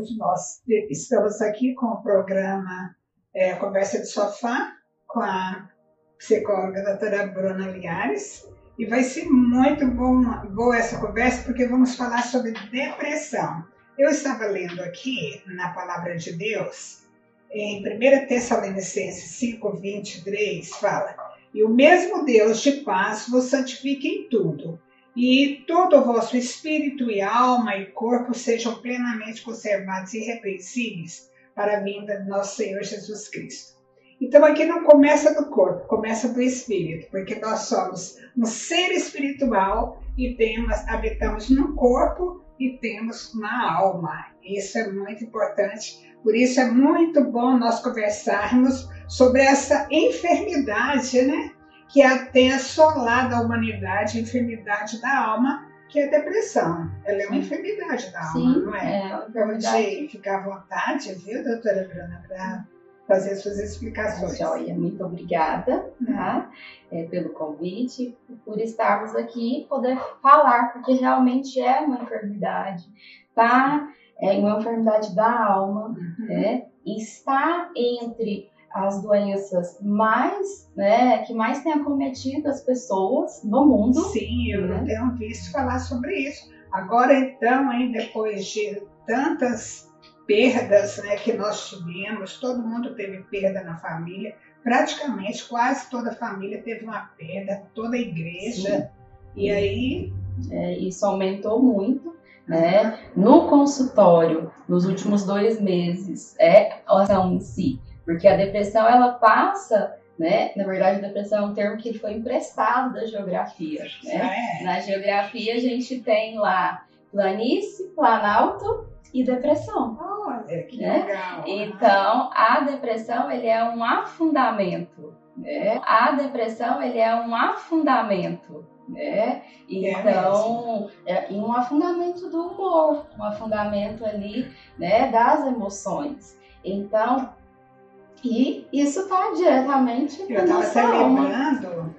Hoje nós estamos aqui com o programa é, Conversa de Sofá com a psicóloga doutora Bruna Liares. E vai ser muito bom, boa essa conversa porque vamos falar sobre depressão. Eu estava lendo aqui na Palavra de Deus, em 1 Tessalonicenses 5, 23, fala: E o mesmo Deus de paz vos santifique em tudo e todo o vosso espírito e alma e corpo sejam plenamente conservados e irrepreensíveis para a vinda do nosso Senhor Jesus Cristo. Então aqui não começa do corpo, começa do espírito, porque nós somos um ser espiritual e temos, habitamos no corpo e temos na alma. Isso é muito importante. Por isso é muito bom nós conversarmos sobre essa enfermidade, né? Que tem assolado a humanidade, a enfermidade da alma, que é a depressão. Ela é uma enfermidade da alma, Sim, não é? é então, de ficar à vontade, viu, doutora Bruna, para fazer suas explicações. Joia, muito obrigada tá? é, pelo convite, por estarmos aqui e poder falar, porque realmente é uma enfermidade, tá? É uma enfermidade da alma, uhum. né? está entre as doenças mais, né, que mais têm acometido as pessoas no mundo. Sim, eu né? tenho visto falar sobre isso. Agora então, hein, depois de tantas perdas né, que nós tivemos, todo mundo teve perda na família, praticamente quase toda a família teve uma perda, toda a igreja. Sim. E aí. É, isso aumentou muito. Né? No consultório, nos últimos dois meses, é a ação em si porque a depressão, ela passa, né? Na verdade, a depressão é um termo que foi emprestado da geografia. Né? É. Na geografia, a gente tem lá planície, planalto e depressão. Olha, que né? legal. Então, a depressão, ele é um afundamento. Né? A depressão, ele é um afundamento. Né? É então, é, um afundamento do humor, um afundamento ali, né, das emoções. Então, e isso está diretamente Eu estava lembrando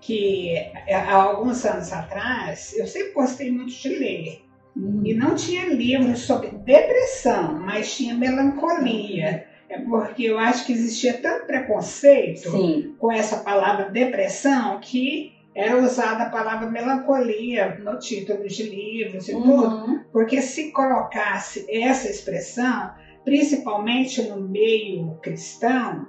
que é, há alguns anos atrás eu sempre gostei muito de ler. Uhum. E não tinha livros sobre depressão, mas tinha melancolia. É porque eu acho que existia tanto preconceito Sim. com essa palavra depressão que era usada a palavra melancolia no título de livros e uhum. tudo, porque se colocasse essa expressão, principalmente no meio cristão,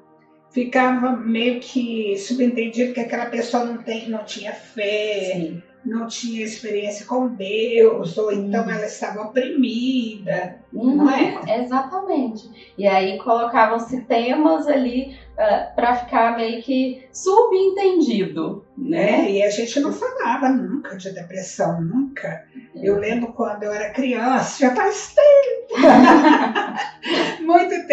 ficava meio que subentendido que aquela pessoa não, tem, não tinha fé, Sim. Não tinha experiência com Deus, ou então hum. ela estava oprimida, uhum, não é? Exatamente. E aí colocavam-se temas ali uh, ah, para ficar meio que subentendido, né? É, e a gente não falava nunca de depressão, nunca. Eu lembro quando eu era criança, já faz tempo,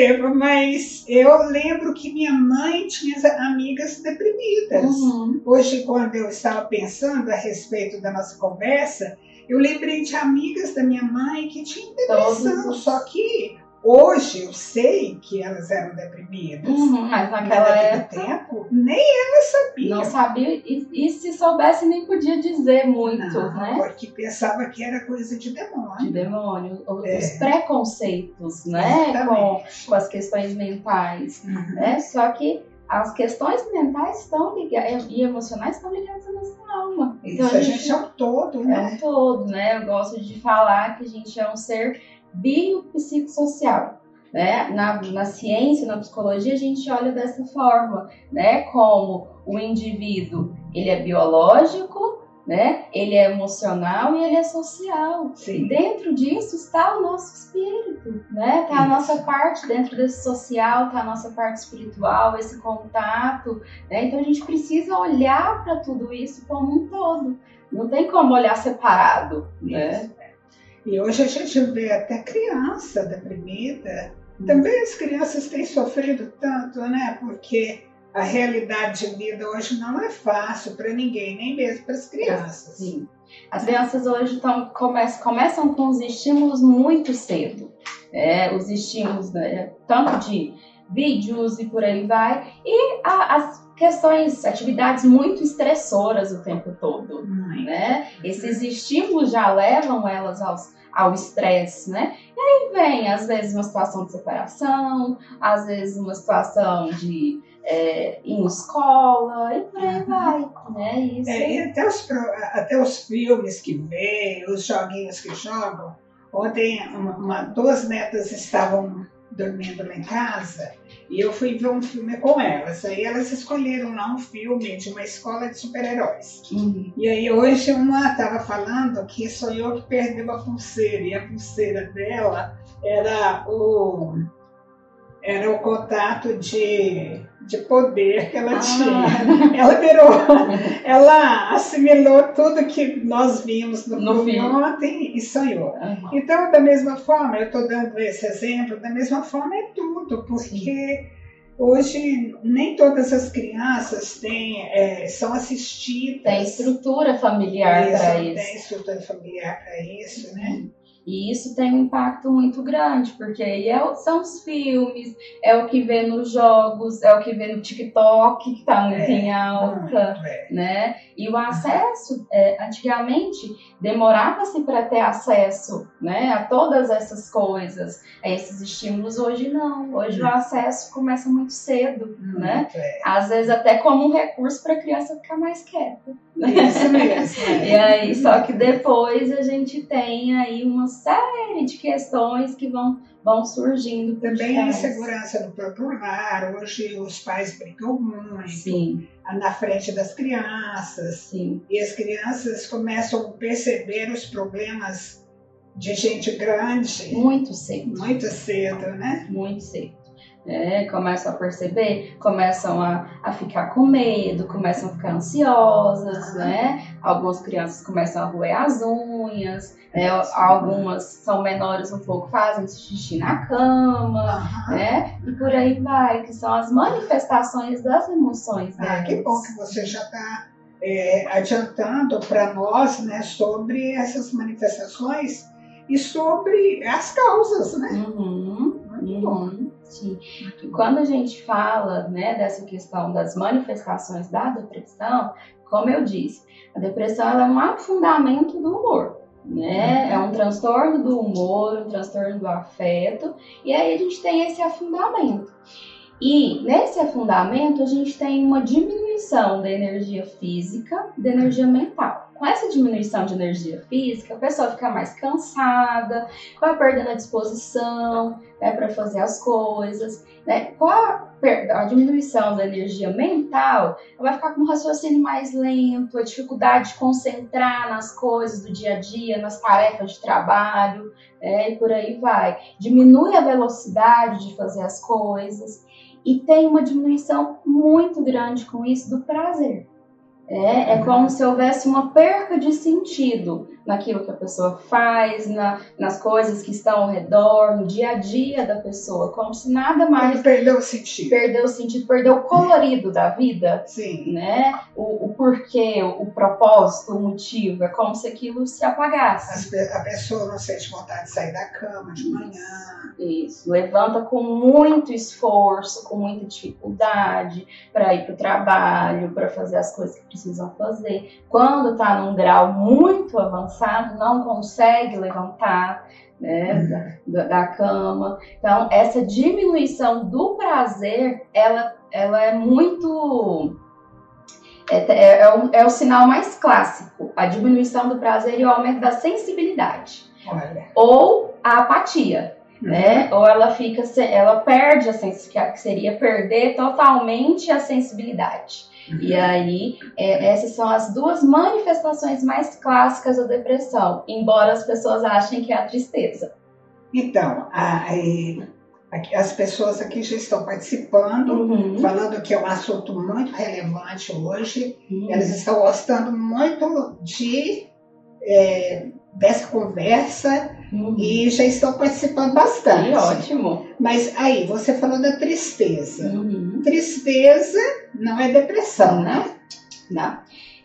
tempo, mas eu lembro que minha mãe tinha amigas deprimidas. Uhum. Hoje, quando eu estava pensando a respeito da nossa conversa, eu lembrei de amigas da minha mãe que tinham depressão, Todos. só que Hoje eu sei que elas eram deprimidas, uhum, mas naquela época tempo nem elas sabiam. Não sabia e, e, se soubesse nem podia dizer muito, não, né? Porque pensava que era coisa de demônio. De demônio, é. os preconceitos, né, com, com as questões mentais, uhum. né? Só que as questões mentais estão ligadas e emocionais estão ligadas à nossa alma. Então, Isso a gente, a gente é um todo, né? É um todo, né? Eu gosto de falar que a gente é um ser biopsicossocial. Né? Na, na ciência, na psicologia, a gente olha dessa forma, né? Como o indivíduo ele é biológico, né? Ele é emocional e ele é social. Sim. Dentro disso está o nosso espírito, né? Tá a nossa parte dentro desse social, tá a nossa parte espiritual, esse contato, né? Então a gente precisa olhar para tudo isso como um todo. Não tem como olhar separado, né? E hoje a gente vê até criança deprimida. Também as crianças têm sofrido tanto, né? Porque a realidade de vida hoje não é fácil para ninguém, nem mesmo para as crianças. Sim. As crianças hoje tão, começam, começam com os estímulos muito cedo. É, os estímulos, né, tanto de vídeos e por aí vai. E a, as questões, atividades muito estressoras o tempo todo, né? Esses estímulos já levam elas aos, ao estresse, né? E aí vem, às vezes, uma situação de separação, às vezes uma situação de é, em escola, e por aí vai, né? Isso. É, e até os, até os filmes que vê, os joguinhos que jogam. Ontem, uma, uma, duas netas estavam dormindo lá em casa e eu fui ver um filme com elas. Aí elas escolheram lá um filme de uma escola de super-heróis. Uhum. E aí hoje uma estava falando que sonhou que perdeu a pulseira e a pulseira dela era o era o contato de, de poder que ela ah. tinha. Ela virou, ela assimilou tudo que nós vimos no, no filme ontem e sonhou. Uhum. Então, da mesma forma, eu estou dando esse exemplo, da mesma forma é tudo, porque hoje nem todas as crianças têm, é, são assistidas. Tem estrutura familiar para isso. Tem estrutura familiar para isso, né? E isso tem um impacto muito grande, porque aí é, são os filmes, é o que vê nos jogos, é o que vê no TikTok, que está muito é, em alta, é. né? E o acesso, é, antigamente, demorava-se para ter acesso né, a todas essas coisas, a esses estímulos. Hoje não. Hoje hum. o acesso começa muito cedo, hum, né? É. Às vezes até como um recurso para a criança ficar mais quieta. Isso mesmo. É. e aí, só que depois a gente tem aí uma série de questões que vão vão surgindo. Também a insegurança no próprio lar. Hoje os pais brigam muito Sim. na frente das crianças. Sim. E as crianças começam a perceber os problemas de gente grande. Muito cedo. Muito cedo, né? Muito cedo né? começam a perceber, começam a, a ficar com medo, começam a ficar ansiosas, né? Algumas crianças começam a roer as unhas, né? algumas são menores um pouco, fazem xixi na cama, né? E por aí vai, que são as manifestações das emoções. Ah, que bom que você já está é, adiantando para nós, né, sobre essas manifestações e sobre as causas, né? Uhum, uhum. Sim. E quando a gente fala né, dessa questão das manifestações da depressão, como eu disse, a depressão é um afundamento do humor. Né? É um transtorno do humor, um transtorno do afeto, e aí a gente tem esse afundamento. E nesse afundamento a gente tem uma diminuição da energia física, da energia mental. Com essa diminuição de energia física, a pessoa fica mais cansada, vai perdendo a disposição né, para fazer as coisas. Né? Com a, a, diminuição da energia mental, ela vai ficar com um raciocínio mais lento, a dificuldade de concentrar nas coisas do dia a dia, nas tarefas de trabalho, né, e por aí vai. Diminui a velocidade de fazer as coisas e tem uma diminuição muito grande com isso do prazer. É, é como se houvesse uma perca de sentido naquilo que a pessoa faz, na, nas coisas que estão ao redor, no dia a dia da pessoa, como se nada mais. Ele perdeu o sentido. Perdeu o sentido, perdeu o colorido da vida. Sim. Né? O, porquê, o, propósito, o motivo. É como se aquilo se apagasse. a pessoa não sente vontade de sair da cama de manhã. Isso. Levanta com muito esforço, com muita dificuldade para ir para o trabalho, para fazer as coisas que precisam fazer. Quando está num grau muito avançado, não consegue levantar né, da, da, cama. Então, essa diminuição do prazer, ela, ela é muito. É, é, é, o, é o sinal mais clássico, a diminuição do prazer e o aumento da sensibilidade. Olha. Ou a apatia. Né? Uhum. Ou ela fica, ela perde a sensibilidade, que seria perder totalmente a sensibilidade. E aí, é, essas são as duas manifestações mais clássicas da depressão, embora as pessoas achem que é a tristeza. Então, a, as pessoas aqui já estão participando, uhum. falando que é um assunto muito relevante hoje. Uhum. Elas estão gostando muito de é, dessa conversa uhum. e já estão participando bastante. Que ótimo. Mas aí, você falou da tristeza. Uhum. Tristeza não é depressão, né? Não.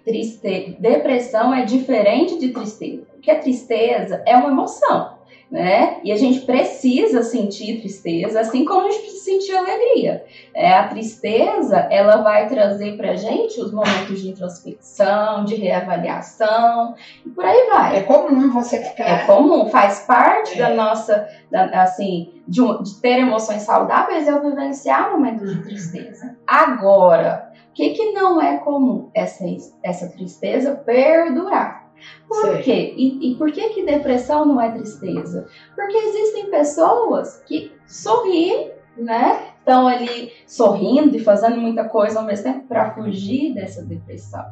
Triste... Depressão é diferente de tristeza. Porque a tristeza é uma emoção. Né? E a gente precisa sentir tristeza, assim como a gente precisa sentir alegria. É, a tristeza, ela vai trazer pra gente os momentos de introspecção, de reavaliação, e por aí vai. É comum você ficar... É comum, faz parte é. da nossa, da, assim, de, de, ter emoções saudáveis, eu vivenciar momentos de tristeza. Agora, o que, que não é comum? Essa, essa tristeza perdurar. Por quê? E, e, por que que depressão não é tristeza? Porque existem pessoas que sorriem, né? Estão ali sorrindo e fazendo muita coisa ao mesmo tempo para fugir dessa depressão.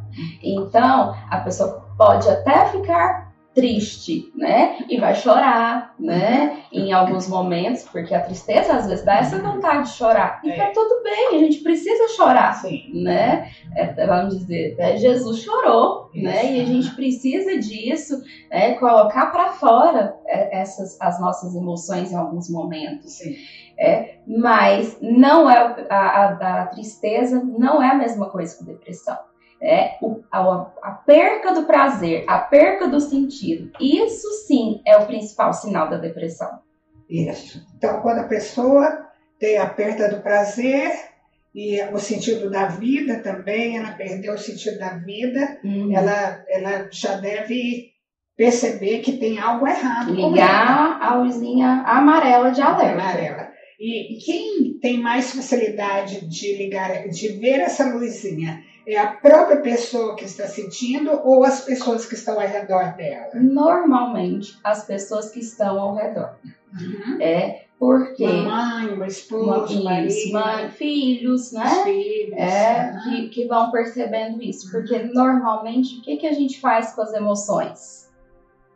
Então, a pessoa pode até ficar triste, né? E vai chorar, né? Em alguns momentos, porque a tristeza às vezes dá essa vontade de chorar. E tá é. tudo bem, a gente precisa chorar, Sim. né? É, vamos dizer, é, Jesus chorou, Isso. né? E a gente precisa disso, né? Colocar para fora é, essas as nossas emoções em alguns momentos. Sim. É, mas não é a, a, a tristeza não é a mesma coisa que depressão é o, a, a, perca do prazer, a perca do sentido. Isso sim é o principal sinal da depressão. Isso. Então, quando a pessoa tem a perda do prazer e o sentido da vida também, ela perdeu o sentido da vida, uhum. ela, ela já deve perceber que tem algo errado. Ligar a luzinha amarela de alerta. Amarela. E quem tem mais facilidade de ligar, de ver essa luzinha é a própria pessoa que está sentindo ou as pessoas que estão ao redor dela? Normalmente, as pessoas que estão ao redor. Uhum. É porque. Mamãe, uma esposa, isso, marido, mãe, filhos, né? Filhos, é, uhum. que, que vão percebendo isso. Porque normalmente, o que, que a gente faz com as emoções?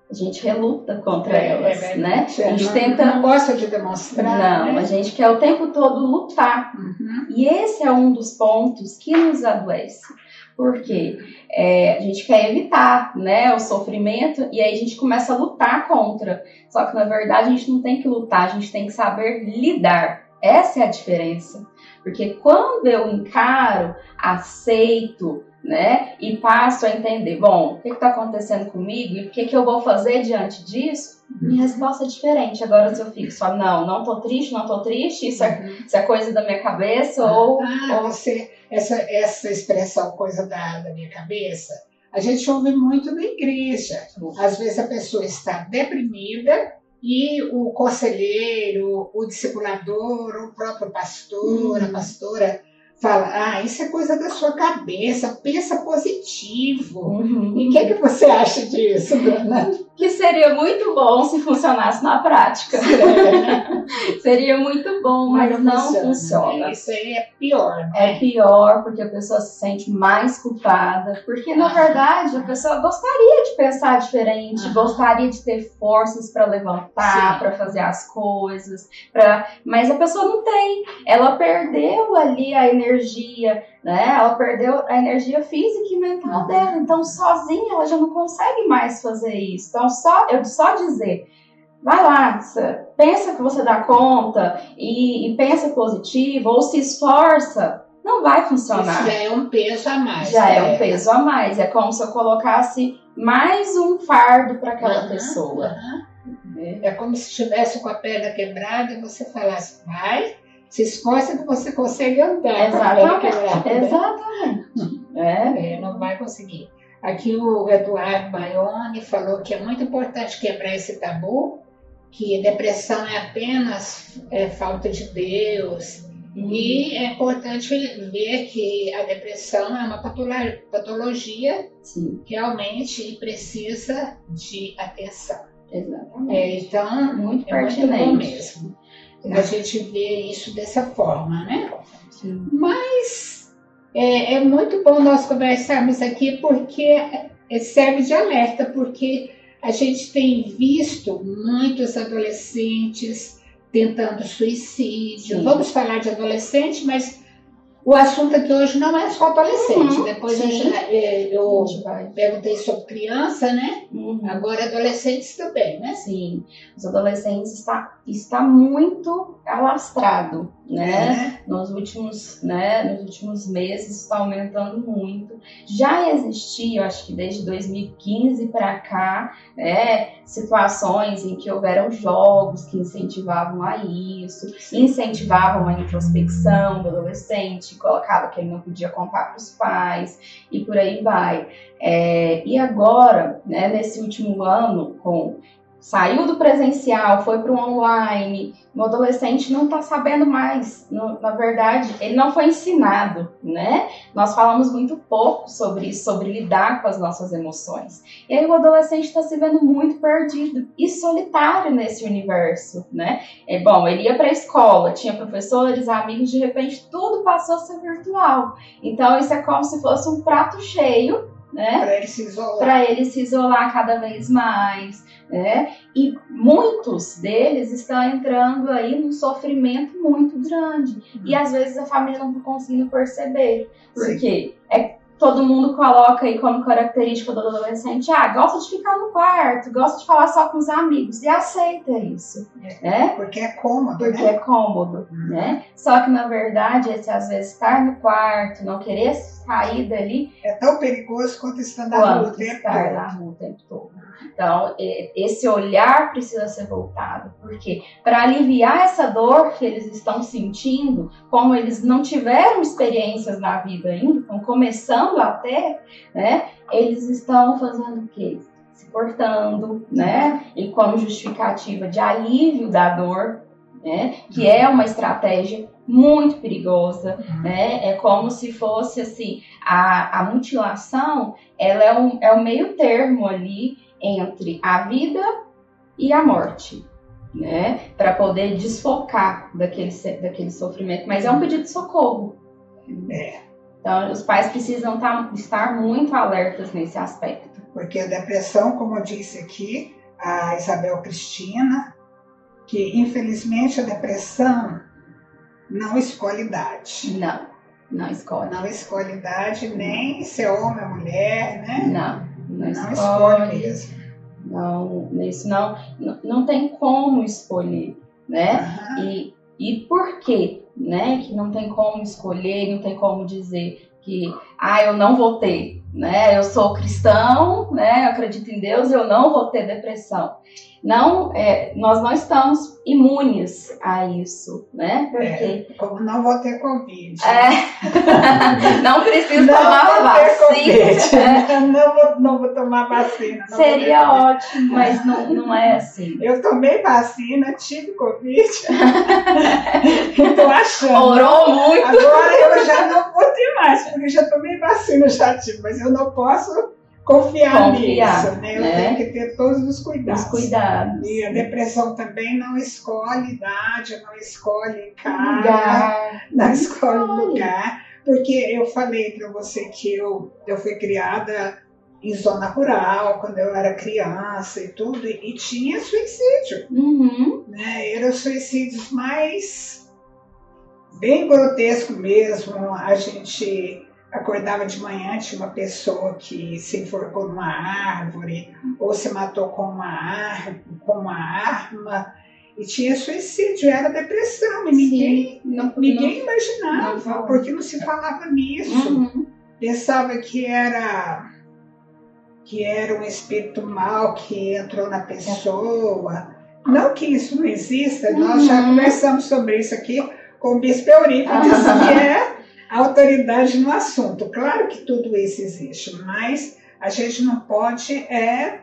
A gente reluta contra é, elas, é, né? A gente não, tenta. Não gosta de demonstrar. Não, né? a gente quer o tempo todo lutar. Uhum. E esse é um dos pontos que nos adoece. Porque é, a gente quer evitar né, o sofrimento e aí a gente começa a lutar contra. Só que na verdade a gente não tem que lutar, a gente tem que saber lidar. Essa é a diferença. Porque quando eu encaro, aceito, né? E passo a entender, bom, o que está acontecendo comigo e o que, que eu vou fazer diante disso? Minha resposta é diferente. Agora, se eu fico só, não, não tô triste, não tô triste, isso é, uhum. isso é coisa da minha cabeça, ah, ou, ah, ou. Você, essa, essa expressão, coisa da, da minha cabeça, a gente ouve muito na igreja. Às vezes a pessoa está deprimida e o conselheiro, o discipulador, o próprio pastor, uhum. a pastora fala, ah, isso é coisa da sua cabeça, pensa positivo. Uhum. E o que, que você acha disso, Dona? Que seria muito bom se funcionasse na prática. Seria muito bom, mas, mas não funciona. funciona. É, isso aí é pior. Né? É pior porque a pessoa se sente mais culpada, porque na verdade a pessoa gostaria de pensar diferente, ah. gostaria de ter forças para levantar, para fazer as coisas, pra... mas a pessoa não tem. Ela perdeu ali a energia energia, né? Ela perdeu a energia física e mental dela. Então, sozinha, ela já não consegue mais fazer isso. Então, só eu só dizer, vai lá, pensa que você dá conta e, e pensa positivo ou se esforça, não vai funcionar. Isso já é um peso a mais. Já é um peso a mais. É como se eu colocasse mais um fardo para aquela uhum, pessoa. Uhum. É como se estivesse com a perna quebrada e você falasse, vai, se esforça que você consegue andar. Exatamente. Exatamente. É. é. não vai conseguir. Aqui o Eduardo Baione falou que é muito importante quebrar esse tabu, que depressão é apenas é, falta de Deus. Uhum. E é importante ver que a depressão é uma patologia Sim. realmente precisa de atenção. Exatamente. É, então, muito é pertinente. muito bom mesmo a gente vê isso dessa forma, né? Sim. Mas é, é, muito bom nós conversarmos aqui porque serve de alerta, porque a gente tem visto muitos adolescentes tentando suicídio. Sim. Vamos falar de adolescente, mas O assunto aqui hoje não é só adolescente. Uhum, Depois sim. a gente, eh, eu vai. perguntei sobre criança, né? Uhum. Agora adolescentes também, né? Sim, os adolescentes está, está muito alastrado, né? Nos últimos, né, nos últimos meses está aumentando muito. Já existia, eu acho que desde 2015 para cá, né, situações em que houveram jogos que incentivavam a isso, incentivavam a introspecção do adolescente, colocava que ele não podia contar para os pais e por aí vai. É, e agora, né, nesse último ano, com saiu do presencial, foi para o online, o adolescente não está sabendo mais. Na verdade, ele não foi ensinado, né? Nós falamos muito pouco sobre isso, sobre lidar com as nossas emoções. E aí o adolescente está se vendo muito perdido e solitário nesse universo, né? É bom, ele ia para a escola, tinha professores, amigos, de repente tudo passou a ser virtual. Então isso é como se fosse um prato cheio, né? Para ele se isolar. para ele se isolar cada vez mais, né? E muitos deles estão entrando aí num sofrimento muito grande. E às vezes a família não está conseguindo perceber. Porque é todo mundo coloca aí como característica do adolescente, ah, gosta de ficar no quarto, gosta de falar só com os amigos e aceita isso, né? Porque é cômodo, Porque né? é cômodo, né? Só que na verdade esse às vezes estar no quarto, não querer sair dali, É tão perigoso quanto estar na rua o tempo estar todo. na rua o tempo todo. Então, esse olhar precisa ser voltado, porque para aliviar essa dor que eles estão sentindo, como eles não tiveram experiências na vida ainda, estão começando a ter, né? Eles estão fazendo o quê? Se portando, né? E como justificativa de alívio da dor, né? Que é uma estratégia muito perigosa, né? É como se fosse assim, a, a mutilação, ela é um, é um meio termo ali entre a vida e a morte, né? Para poder desfocar daquele, daquele sofrimento. Mas é um pedido de socorro. É. Então, os pais precisam tá- estar muito alertas nesse aspecto. Porque a depressão, como eu disse aqui, a Isabel Cristina, que infelizmente a depressão não escolhe idade. Não, não escolhe. Não escolhe idade, nem se é homem ou mulher, né? Não, não, Não escolhe escolhe. mesmo. Não, isso não, não, não tem como escolher, né? Aham. E, e por quê? Né? Que não tem como escolher, não tem como dizer que ah, eu não vou ter, né? Eu sou cristão, né? Eu acredito em Deus, eu não vou ter depressão. Não, é, nós não estamos imunes a isso, né? Porque Como não vou ter Covid. é, não precisa Não tomar vacina. É. Não vou, não vou tomar vacina. Seria ótimo, mas não, não é assim. Eu tomei vacina, tive Covid. Tô achando. Orou muito. Agora eu já não vou ter mais, porque já tomei vacina, já tive, mas eu não posso confiar, Confiar, nisso, né? Eu né? tenho que ter todos os cuidados. Os cuidados. E a depressão também não escolhe idade, não escolhe cara, Lugar. não escolhe lugar, porque eu falei para você que eu, eu fui criada em zona rural, quando eu era criança e tudo, e, e tinha suicídio Uhum. né? Eram suicídios mais bem grotesco mesmo. A gente acordava de manhã, tinha uma pessoa que se enforcou numa árvore ou se matou com uma, ar, com uma arma. E tinha suicídio, era depressão, e ninguém, Sim. Não, ninguém não imaginava, falava. porque não se falava nisso Uhum. pensava que era que era um espírito mal que entrou na pessoa. Não que isso não exista, nós já Uhum. conversamos sobre isso aqui com o Bispo Eurípides, que é autoridade no assunto. Claro que tudo isso existe, mas a gente não pode é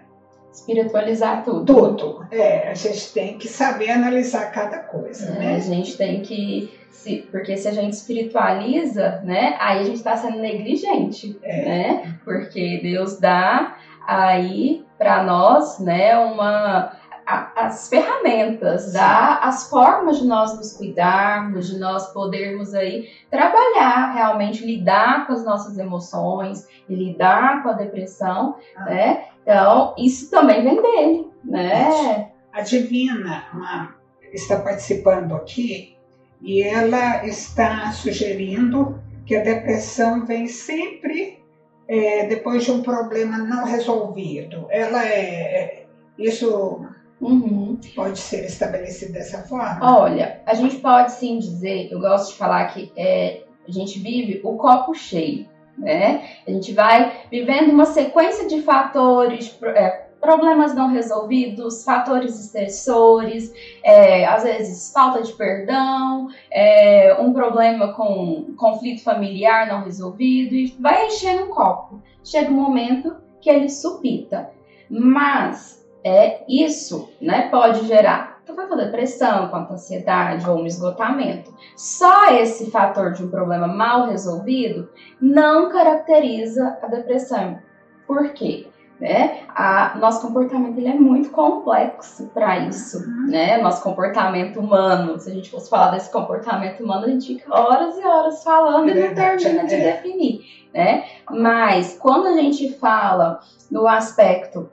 Espiritualizar tudo. tudo. É, a gente tem que saber analisar cada coisa, É, a né? gente tem que. Se, porque se a gente espiritualiza, né? Aí a gente está sendo negligente, É. né? Porque Deus dá aí para nós, né? Uma a- as ferramentas, dá as formas de nós nos cuidarmos, de nós podermos aí trabalhar realmente, lidar com as nossas emoções, e lidar com a depressão, Ah. né? Então, isso também vem dele, né? A Divina uma- está participando aqui e ela está sugerindo que a depressão vem sempre é, depois de um problema não resolvido. Ela é. é isso uhum. pode ser estabelecido dessa forma? Olha, a gente pode sim dizer, eu gosto de falar que é, a gente vive o copo cheio. Né? A gente vai vivendo uma sequência de fatores, é, problemas não resolvidos, fatores estressores, é, às vezes falta de perdão, é, um problema com conflito familiar não resolvido, e vai enchendo um copo. Chega um momento que ele supita. Mas é, isso né, pode gerar tanto depressão quanto ansiedade ou um esgotamento. Só esse fator de um problema mal resolvido não caracteriza a depressão. Por quê? né? A, nosso comportamento ele é muito complexo para isso, né? Nosso comportamento humano. Se a gente fosse falar desse comportamento humano, a gente fica horas e horas falando e não termina de é. definir, né? Mas quando a gente fala no aspecto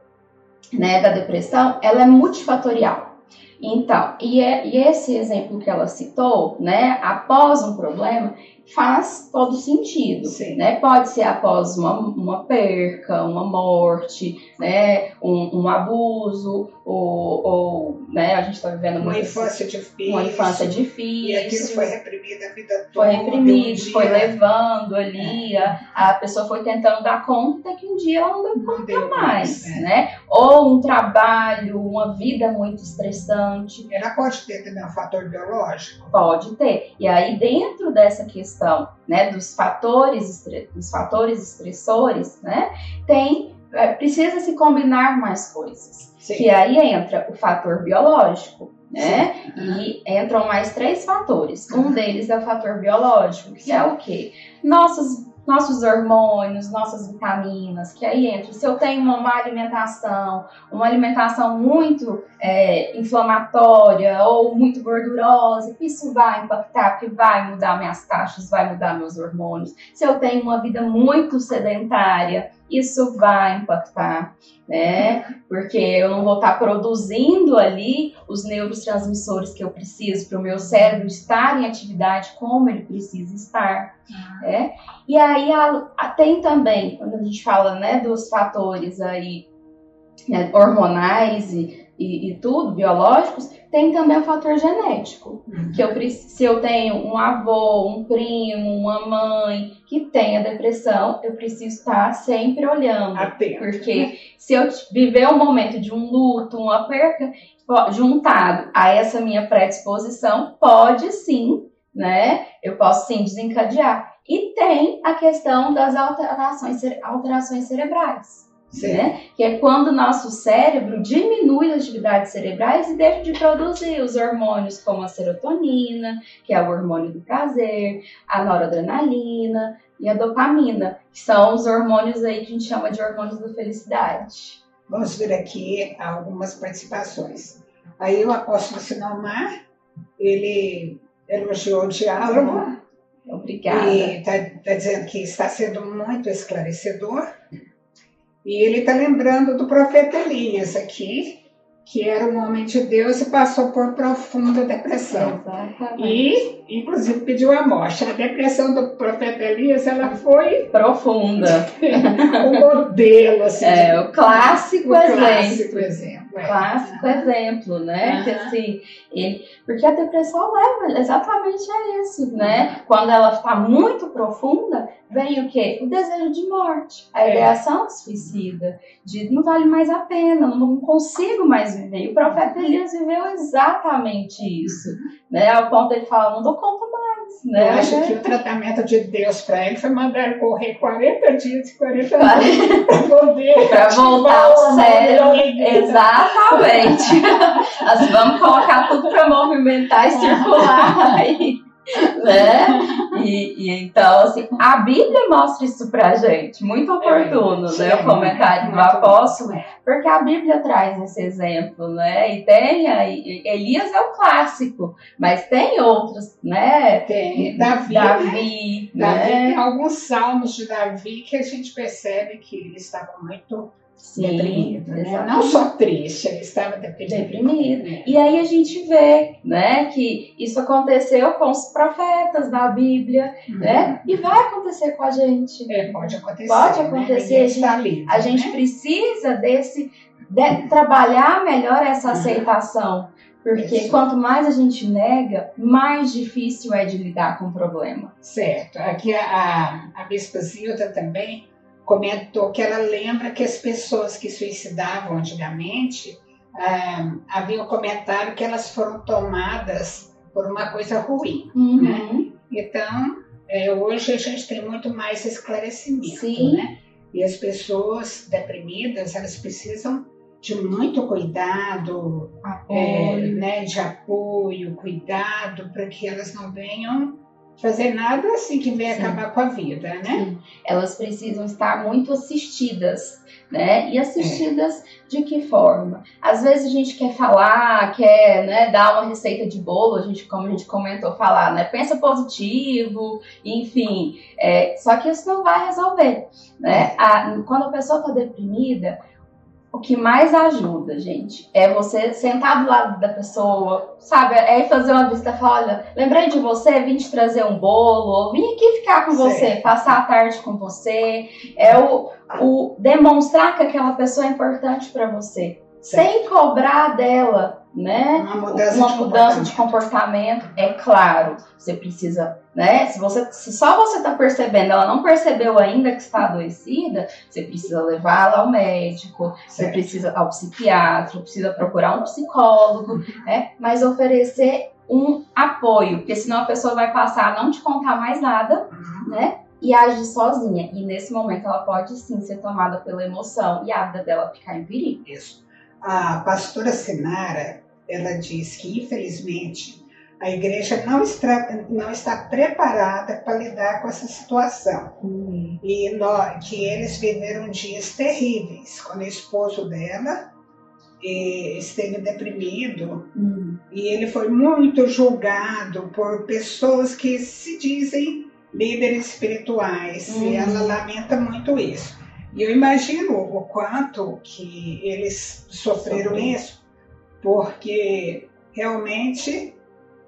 né, da depressão, ela é multifatorial. Então, e, é, e esse exemplo que ela citou, né, após um problema, faz todo sentido, Sim. né? Pode ser após uma, uma perca, uma morte, né? Um, um abuso, ou, ou, né? A gente está vivendo uma infância difícil, uma infância difícil, e aquilo foi reprimido a vida toda. Foi reprimido, um foi levando ali, é. a, a pessoa foi tentando dar conta que um dia ela não deu conta mais, é. né? Ou um trabalho, uma vida muito estressante. Ela pode ter também um fator biológico? Pode ter. E aí dentro dessa questão questão né, dos fatores, dos fatores estressores, né, tem é, precisa se combinar mais coisas. Sim. Que aí entra o fator biológico, né? Uhum. E entram mais três fatores. Um deles é o fator biológico, que é o quê? Nossas nossos hormônios, nossas vitaminas, que aí entra. Se eu tenho uma má alimentação, uma alimentação muito é, inflamatória ou muito gordurosa, isso vai impactar, porque vai mudar minhas taxas, vai mudar meus hormônios. Se eu tenho uma vida muito sedentária, isso vai impactar, né? Porque eu não vou estar produzindo ali os neurotransmissores que eu preciso para o meu cérebro estar em atividade como ele precisa estar, né? E aí a, a, tem também, quando a gente fala, né, dos fatores aí né, hormonais e e, e, tudo, biológicos, tem também o fator genético. Uhum. Que eu, se eu tenho um avô, um primo, uma mãe que tenha depressão, eu preciso estar sempre olhando. Atento. Porque se eu viver um momento de um luto, uma perca, juntado a essa minha predisposição, pode sim, né? Eu posso sim desencadear. E tem a questão das alterações, alterações cerebrais né? Que é quando o nosso cérebro diminui as atividades cerebrais e deixa de produzir os hormônios como a serotonina, que é o hormônio do prazer, a noradrenalina e a dopamina, que são os hormônios aí que a gente chama de hormônios da felicidade. Vamos ver aqui algumas participações. Aí o apóstolo Sinomar, ele elogiou o diálogo. Obrigada. E está tá dizendo que está sendo muito esclarecedor e ele está lembrando do profeta Elias aqui, que era um homem de Deus e passou por profunda depressão. Exatamente. E, inclusive, pediu a morte. A depressão do profeta Elias, ela foi... Profunda. o modelo, assim. É, o clássico o exemplo. Clássico exemplo. É. Clássico exemplo, né? Que assim, ele... Porque a depressão leva exatamente a isso, né? Quando ela está muito profunda, vem o quê? O desejo de morte. A é. ideação suicida. De não vale mais a pena, não consigo mais viver. E o profeta Elias viveu exatamente isso, né? Ao ponto de ele falar, não dou conta mais, né? Eu acho que o tratamento de Deus para ele foi mandar ele correr 40 dias e 40 anos para poder para voltar ao cérebro. Exatamente. Nós vamos colocar tudo para movimentar e circular aí né? E, e, então, assim, a Bíblia mostra isso pra gente, muito é oportuno, é, né? O comentário do apóstolo, porque a Bíblia traz esse exemplo, né? E tem aí, Elias é o clássico, mas tem outros, né? Tem, Davi. Davi, né? Davi tem alguns salmos de Davi que a gente percebe que ele estava muito Sim, deprimido, né? Não só triste, ele estava deprimido. Deprimido. É. E aí a gente vê, né, que isso aconteceu com os profetas da Bíblia, uhum. né? E vai acontecer com a gente. É, pode acontecer. Pode né? acontecer. Né? A gente, livre, a gente né? precisa desse de, trabalhar melhor essa uhum. aceitação. Porque Isso. quanto mais a gente nega, mais difícil é de lidar com o problema. Certo. Aqui a, a, a Bispa Zilda também comentou que ela lembra que as pessoas que suicidavam antigamente ah, havia um comentário que elas foram tomadas por uma coisa ruim. Uhum. Né? Então, é, hoje a gente tem muito mais esclarecimento. Sim. Né? E as pessoas deprimidas, elas precisam de muito cuidado, é, né, de apoio, cuidado, para que elas não venham fazer nada assim que venha Sim. acabar com a vida, né? Sim. Elas precisam estar muito assistidas, né? E assistidas é. de que forma? Às vezes a gente quer falar, quer né, dar uma receita de bolo, a gente, como a gente comentou, falar, né? Pensa positivo, enfim. É, só que isso não vai resolver, né? A, quando a pessoa está deprimida, o que mais ajuda, gente, é você sentar do lado da pessoa, sabe? É fazer uma visita e falar: olha, lembrei de você, vim te trazer um bolo, vim aqui ficar com você, passar a tarde com você. É o, o demonstrar que aquela pessoa é importante para você, sem cobrar dela né? Uma mudança, uma de, mudança comportamento. de comportamento. É claro, você precisa, né? Se você, se só você está percebendo, ela não percebeu ainda que está adoecida, você precisa levá-la ao médico, certo. você precisa ao psiquiatra, precisa procurar um psicólogo, né? Mas oferecer um apoio, porque senão a pessoa vai passar a não te contar mais nada, uhum. né? E agir sozinha. E nesse momento ela pode sim ser tomada pela emoção e a vida dela ficar em perigo. Isso. A pastora Sinara, ela diz que, infelizmente, a igreja não está, não está preparada para lidar com essa situação. Uhum. E nós, que eles viveram dias terríveis. Quando o esposo dela esteve deprimido uhum. e ele foi muito julgado por pessoas que se dizem líderes espirituais. Uhum. E ela lamenta muito isso. E eu imagino o quanto que eles sofreram isso, porque realmente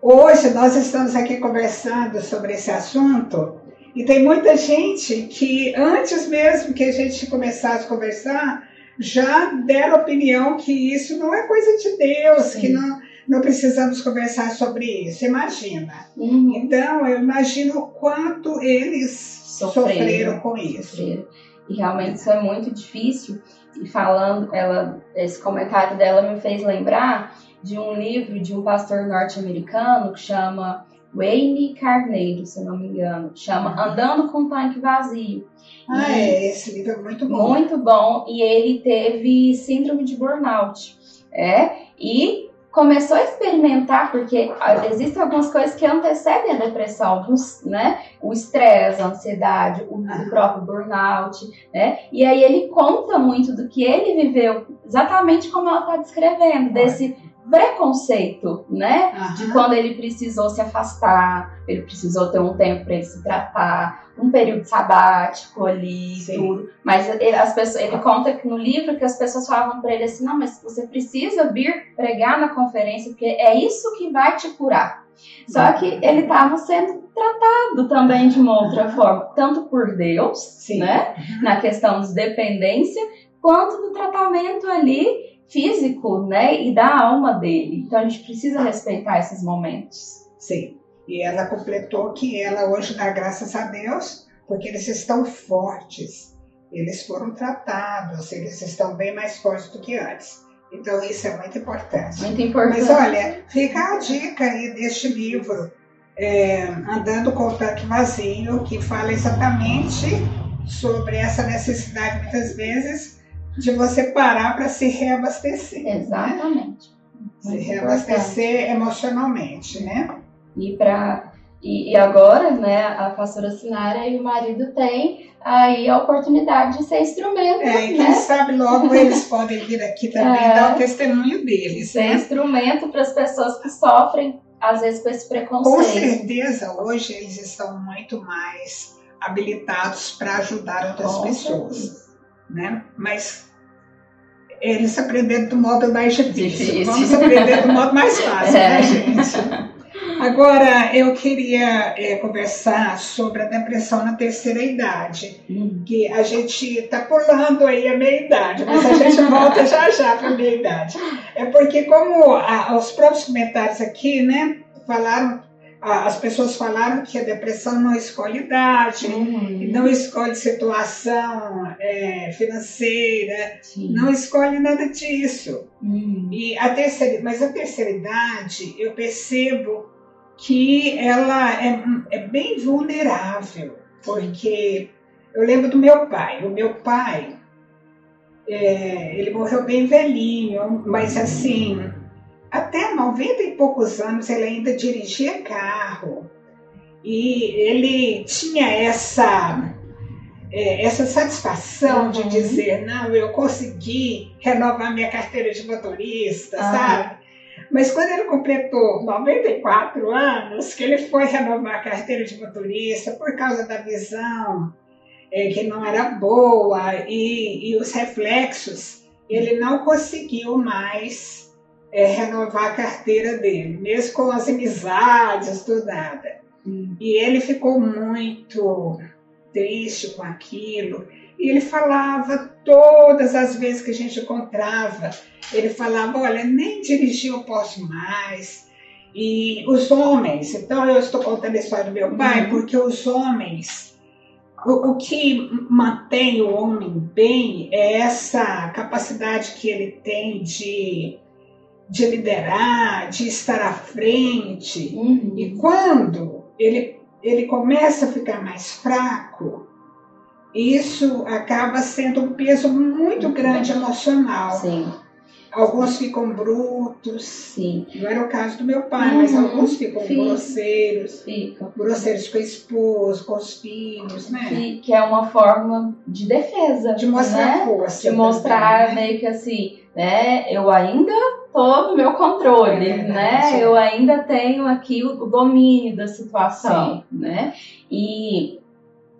hoje nós estamos aqui conversando sobre esse assunto e tem muita gente que antes mesmo que a gente começasse a conversar já deram opinião que isso não é coisa de Deus, Sim. que não, não precisamos conversar sobre isso. Imagina. Uhum. Então, eu imagino o quanto eles sofreram, sofreram com isso. Sofreram. E realmente isso é muito difícil. E falando, ela, esse comentário dela me fez lembrar de um livro de um pastor norte-americano que chama Wayne Carneiro, se não me engano, chama uhum. Andando com um Tanque Vazio. Ah, e, é, esse livro é muito bom. Muito bom, e ele teve síndrome de burnout. É, e começou a experimentar, porque existem algumas coisas que antecedem a depressão, né? O estresse, a ansiedade, o, próprio burnout, né? E aí ele conta muito do que ele viveu, exatamente como ela está descrevendo, desse preconceito, né? Uhum. De quando ele precisou se afastar, ele precisou ter um tempo para ele se tratar, um período sabático ali, Sim. tudo. Mas ele, as pessoas, ele conta que no livro que as pessoas falavam para ele assim, não, mas você precisa vir pregar na conferência porque é isso que vai te curar. Só que ele estava sendo tratado também de uma outra forma, tanto por Deus, Sim. né, na questão de dependência, quanto no tratamento ali físico, né, e da alma dele. Então a gente precisa respeitar esses momentos. Sim. E ela completou que ela hoje dá graças a Deus, porque eles estão fortes. Eles foram tratados, eles estão bem mais fortes do que antes. Então isso é muito importante. Muito importante. Mas olha, fica a dica aí deste livro, é, Andando com o Tanque Vazio, que fala exatamente sobre essa necessidade, muitas vezes, de você parar para se reabastecer. Né? Exatamente. Né? Se reabastecer emocionalmente, né? E para e, e, agora, né, a pastora Sinara e o marido têm aí a oportunidade de ser instrumento. É, e quem né? sabe logo eles podem vir aqui também é, dar o testemunho deles. Ser né? instrumento para as pessoas que sofrem, às vezes, com esse preconceito. Com certeza, hoje eles estão muito mais habilitados para ajudar outras com pessoas. Certeza né? Mas eles aprenderam do modo mais difícil. difícil. Vamos aprender do modo mais fácil, né, é. né, gente? Agora, eu queria é, conversar sobre a depressão na terceira idade, hum. que a gente está pulando aí a meia idade, mas a gente volta já já para a meia idade. É porque, como a, os próprios comentários aqui, né, falaram as pessoas falaram que a depressão não escolhe idade, uhum. não escolhe situação é, financeira, Sim. não escolhe nada disso. Uhum. E a terceira, mas a terceira idade, eu percebo que ela é, é bem vulnerável, porque eu lembro do meu pai. O meu pai, é, ele morreu bem velhinho, mas assim até 90 e poucos anos ele ainda dirigia carro. E ele tinha essa é, essa satisfação uhum. de dizer, não, eu consegui renovar minha carteira de motorista, uhum. sabe? Mas quando ele completou 94 anos, que ele foi renovar a carteira de motorista por causa da visão é, que não era boa e, e os reflexos, ele não conseguiu mais é, renovar a carteira dele, mesmo com as amizades, tudo nada. Hum. E ele ficou muito triste com aquilo. E ele falava todas as vezes que a gente encontrava, ele falava, olha, nem dirigir eu posso mais. E os homens, então eu estou contando a história do meu pai, uhum. porque os homens, o, o, que mantém o homem bem é essa capacidade que ele tem de de liderar, de estar à frente. Uhum. E quando ele, ele começa a ficar mais fraco, isso acaba sendo um peso muito grande emocional. Sim. Alguns ficam brutos. Sim. Não era o caso do meu pai, uhum. mas alguns ficam Fica. grosseiros. Ficam. Grosseiros com a esposa, com os filhos, né? Que é uma forma de defesa. De mostrar né? força. De mostrar também, né? meio que assim, né? Eu ainda tô no meu controle, é né? Eu ainda tenho aqui o, o domínio da situação, Sim. né? E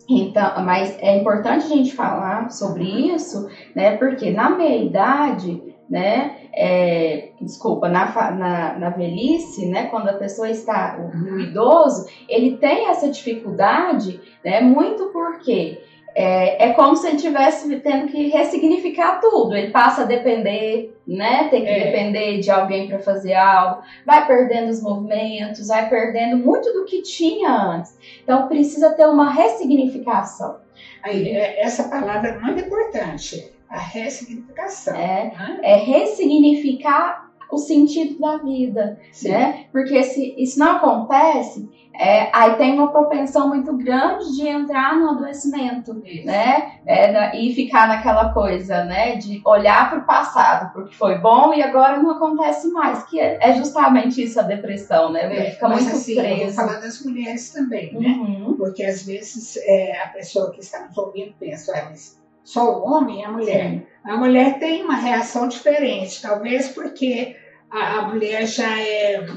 então, mas é importante a gente falar sobre isso, né? Porque na meia idade né? É, desculpa, na, na, na, velhice, né? Quando a pessoa está, o, o idoso, ele tem essa dificuldade, né? Muito porque é, é como se ele estivesse tendo que ressignificar tudo. Ele passa a depender, né? Tem que é. depender de alguém para fazer algo, vai perdendo os movimentos, vai perdendo muito do que tinha antes. Então precisa ter uma ressignificação. Aí, é, essa palavra é muito importante a ressignificação. É, né? é ressignificar o sentido da vida, Sim. né? Porque se isso não acontece, é, aí tem uma propensão muito grande de entrar no adoecimento, isso. né? É, e ficar naquela coisa, né? De olhar para o passado, porque foi bom e agora não acontece mais, que é, é justamente isso a depressão, né? É, Fica muito assim, preso. Eu vou falar das mulheres também, né? Uhum. Porque às vezes é, a pessoa que está nos ouvindo pensa, ah, mas só o homem e a mulher. Sim. A mulher tem uma reação diferente, talvez porque a, a mulher já é.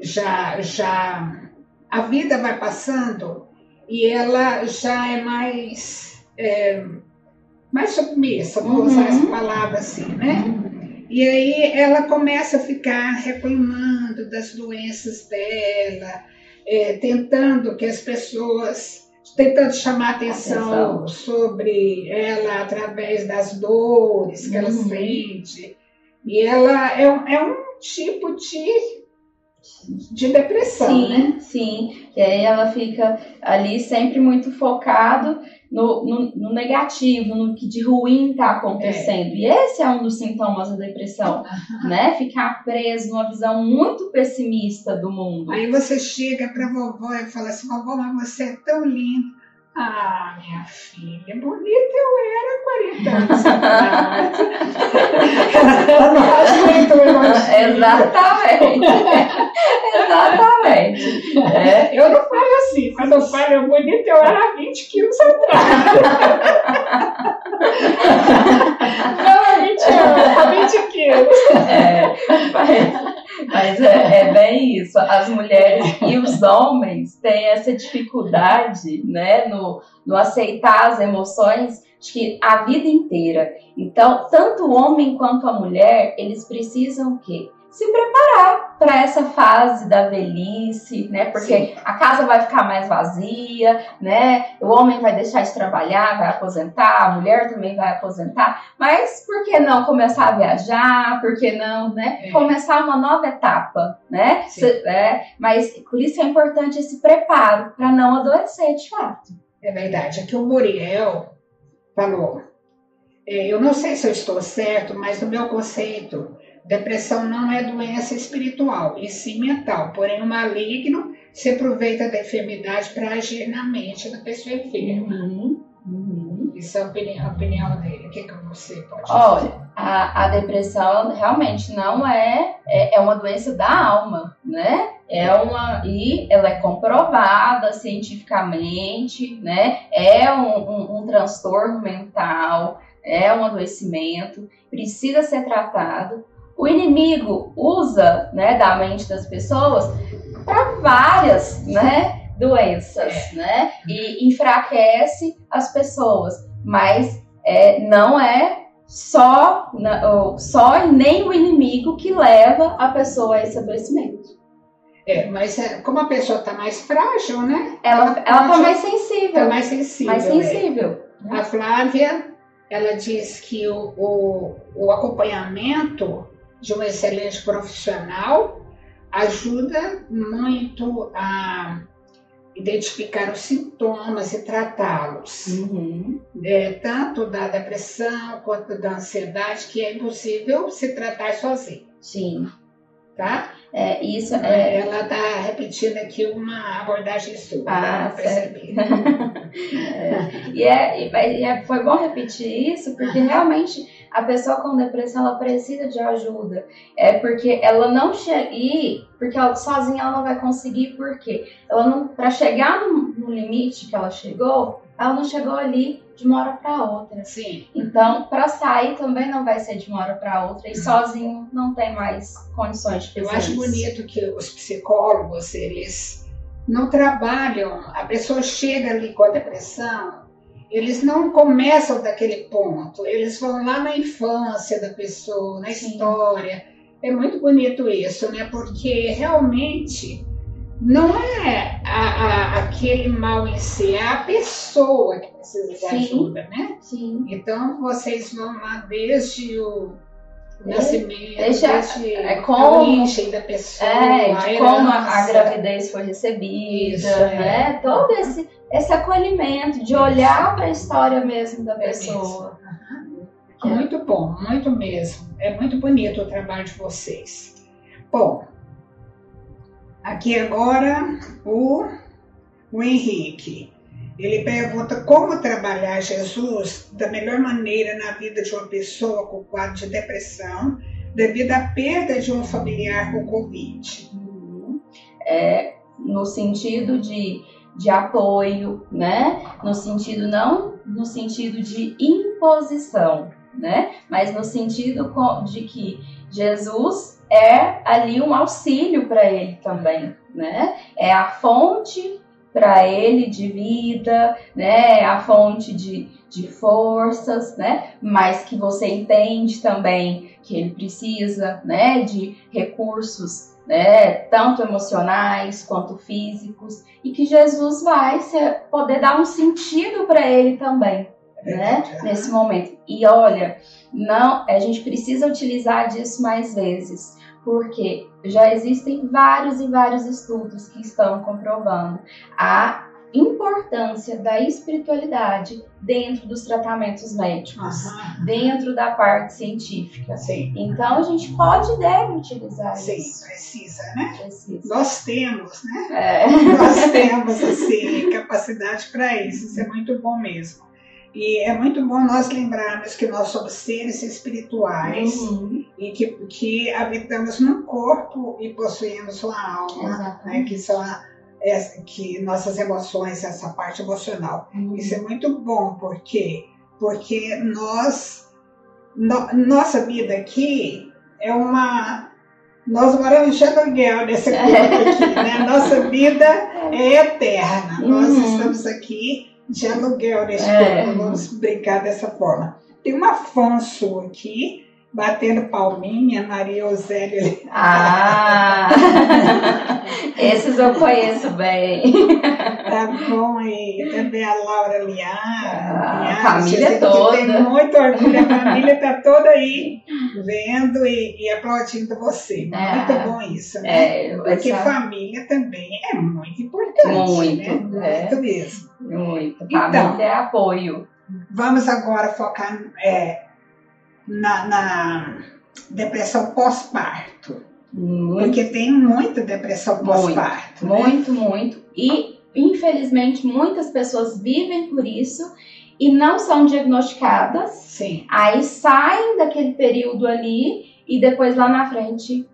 Já, já. A vida vai passando e ela já é mais. É, mais submissa, vou uhum. usar essa palavra assim, né? Uhum. E aí ela começa a ficar reclamando das doenças dela, é, tentando que as pessoas tentando chamar atenção, atenção, sobre ela através das dores que uhum. ela sente. E ela é, um, é um tipo de, de depressão, sim, né? Sim, e aí ela fica ali sempre muito focado no, no, no, negativo, no que de ruim está acontecendo. É. E esse é um dos sintomas da depressão, né? Ficar preso numa visão muito pessimista do mundo. Aí você chega para vovó e fala assim: vovó, mas você é tão linda. Ah, minha filha, bonita eu era 40 anos atrás. Exatamente. Exatamente. É. Eu não falo assim. Quando eu falo bonita, eu era 20 quilos atrás. não, há 20 anos, há 20 quilos. É, mas... Mas é, é, bem isso. As mulheres homens têm essa dificuldade, né, no, no aceitar as emoções Acho que a vida inteira. Então, tanto o homem quanto a mulher, eles precisam quê? Se preparar para essa fase da velhice, né? Porque Sim. a casa vai ficar mais vazia, né? O homem vai deixar de trabalhar, vai aposentar, a mulher também vai aposentar. Mas por que não começar a viajar? Por que não, né? É. Começar uma nova etapa, né? Se, é, mas por isso é importante esse preparo para não adoecer, de fato. É verdade. Aqui o Muriel falou. É, eu não sei se eu estou certo, mas no meu conceito Depressão não é doença espiritual, e sim mental, porém o maligno se aproveita da enfermidade para agir na mente da pessoa enferma. Uhum, uhum. Isso é a opinião, a opinião dele. O que, que você pode dizer? Olha, a, a depressão realmente não é, é, é uma doença da alma, né? É uma e ela é comprovada cientificamente, né? É um, um, um transtorno mental, é um adoecimento, precisa ser tratado o inimigo usa né, da mente das pessoas para várias né, doenças, né? E enfraquece as pessoas. Mas é, não é só, só nem o inimigo que leva a pessoa a esse adoecimento. É, mas é, como a pessoa está mais frágil, né? Ela está mais sensível. Está mais sensível. Mais sensível. É. A Flávia, ela diz que o, o, o acompanhamento de um excelente profissional ajuda muito a identificar os sintomas e tratá-los. Uhum. É, tanto da depressão quanto da ansiedade, que é impossível se tratar sozinho. Sim. Tá? É, isso é... Ela está repetindo aqui uma abordagem sua, ah, perceber. é, e, é, e é, foi bom repetir isso, porque realmente a pessoa com depressão ela precisa de ajuda. É porque ela não chega e porque ela, sozinha ela não vai conseguir, porque ela não para chegar no, no, limite que ela chegou, ela não chegou ali de uma hora para outra. Sim. Então, para sair também não vai ser de uma hora para outra e uhum. sozinho não tem mais condições de fazer Eu acho bonito que os psicólogos eles não trabalham, a pessoa chega ali com a depressão, eles não começam daquele ponto, eles vão lá na infância da pessoa, na Sim. história. É muito bonito isso, né? Porque realmente não é a, a, aquele mal em si, é a pessoa que precisa de Sim. ajuda, né? Sim. Então vocês vão lá desde o nascimento, Deixa, desde é como, a origem da pessoa, é, de como a, a, gravidez foi recebida, Isso, né? É. Todo esse esse acolhimento, de olhar para a história mesmo da pessoa. É muito bom, muito mesmo. É muito bonito o trabalho de vocês. Bom, aqui agora o, o Henrique. Ele pergunta como trabalhar Jesus da melhor maneira na vida de uma pessoa com quadro de depressão devido à perda de um familiar com Covid. É, no sentido de de apoio, né? No sentido não no sentido de imposição, né? Mas no sentido de que Jesus é ali um auxílio para ele também, né? É a fonte para ele de vida, né? É a fonte de, de forças, né? Mas que você entende também que ele precisa, né? De recursos né, tanto emocionais quanto físicos, e que Jesus vai ser, poder dar um sentido para ele também, né, nesse momento. E olha, não, a gente precisa utilizar disso mais vezes, porque já existem vários e vários estudos que estão comprovando a importância da espiritualidade dentro dos tratamentos médicos, dentro da parte científica. Sim. Então a gente pode e deve utilizar Sim, isso. Sim, precisa, né? Precisa. Nós temos, né? É. Nós temos assim capacidade para isso. Isso é muito bom mesmo. E é muito bom nós lembrarmos que nós somos seres espirituais uhum. e que, que habitamos num corpo e possuímos uma alma, né, que são a, essa, que nossas emoções, essa parte emocional. Uhum. Isso é muito bom, porque porque nós no, nossa vida aqui é uma nós moramos de aluguel nesse corpo aqui, né? Nossa vida é eterna. Uhum. Nós estamos aqui de aluguel neste É. vamos brincar dessa forma. Tem um Afonso aqui, batendo palminha, Maria Osélia. Ah! Esses eu conheço bem. Tá bom, e também a Laura Liar. A Liar, família toda. Tem muito orgulho, a família tá toda aí vendo e, e aplaudindo você. É. Muito bom isso, né? É, Porque essa- família também é muito importante. Muito, né? é. Muito mesmo. muito. Então. Família é apoio. Vamos agora focar é, na, na depressão pós-parto. Porque tem muita depressão Muito, pós-parto. né? muito, muito. E, infelizmente, muitas pessoas vivem por isso e não são diagnosticadas. Sim. Aí saem daquele período ali e depois lá na frente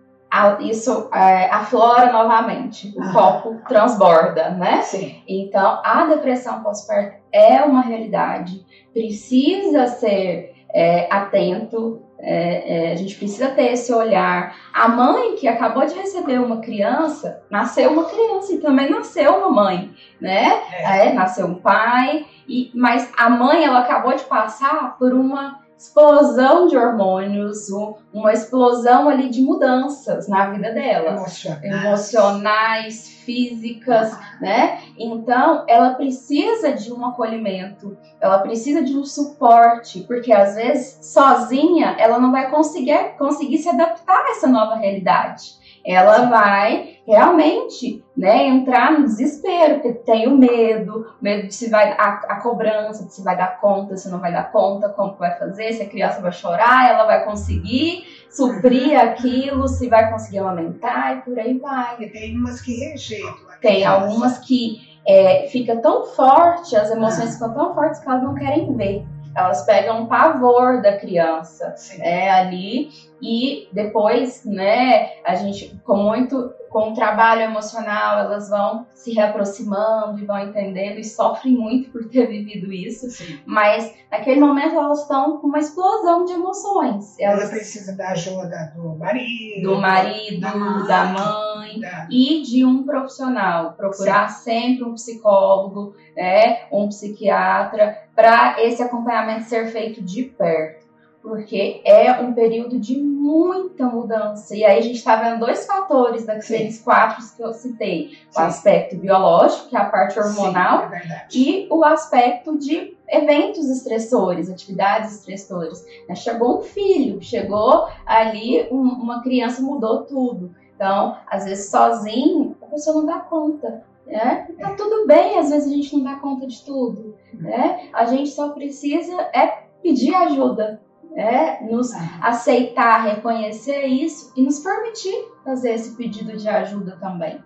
isso é, aflora novamente. O Aham. copo transborda, né? Sim. Então, a depressão pós-parto é uma realidade, precisa ser é, atento, é, é, a gente precisa ter esse olhar. A mãe que acabou de receber uma criança, nasceu uma criança e também nasceu uma mãe, né? É. É, nasceu um pai, e, mas a mãe ela acabou de passar por uma explosão de hormônios, um- uma explosão ali de mudanças na vida dela Emocionais. emocionais, físicas, né? Então, ela precisa de um acolhimento, ela precisa de um suporte, porque às vezes sozinha ela não vai conseguir conseguir se adaptar a essa nova realidade. Ela vai realmente, né, entrar no desespero, porque tem o medo, medo de se vai a, a cobrança, de se vai dar conta, se não vai dar conta, como vai fazer, se a criança vai chorar, ela vai conseguir suprir aquilo, se vai conseguir amamentar e por aí vai. E tem umas que rejeitam. a Tem algumas que é, fica tão forte, as emoções ficam tão fortes que elas não querem ver. Elas pegam pavor da criança Sim. é, ali e depois, né, a gente com muito com o trabalho emocional, elas vão se reaproximando e vão entendendo e sofrem muito por ter vivido isso, Sim. mas naquele momento elas estão com uma explosão de emoções. Ela Elas precisa da ajuda do marido. do marido, da mãe. da mãe, da- e de um profissional. Procurar sempre um psicólogo, né, um psiquiatra, para esse acompanhamento ser feito de perto. Porque é um período de muita mudança. E aí a gente está vendo dois fatores daqueles quatro que eu citei. O Sim. aspecto biológico, que é a parte hormonal, Sim, é e o aspecto de eventos estressores, atividades estressoras. né? Chegou um filho, chegou ali um- uma criança, mudou tudo. Então, às vezes sozinho, a pessoa não dá conta. Né? Tá tudo bem, às vezes a gente não dá conta de tudo. Né? A gente só precisa é pedir ajuda, né? nos aceitar, reconhecer isso e nos permitir fazer esse pedido de ajuda também.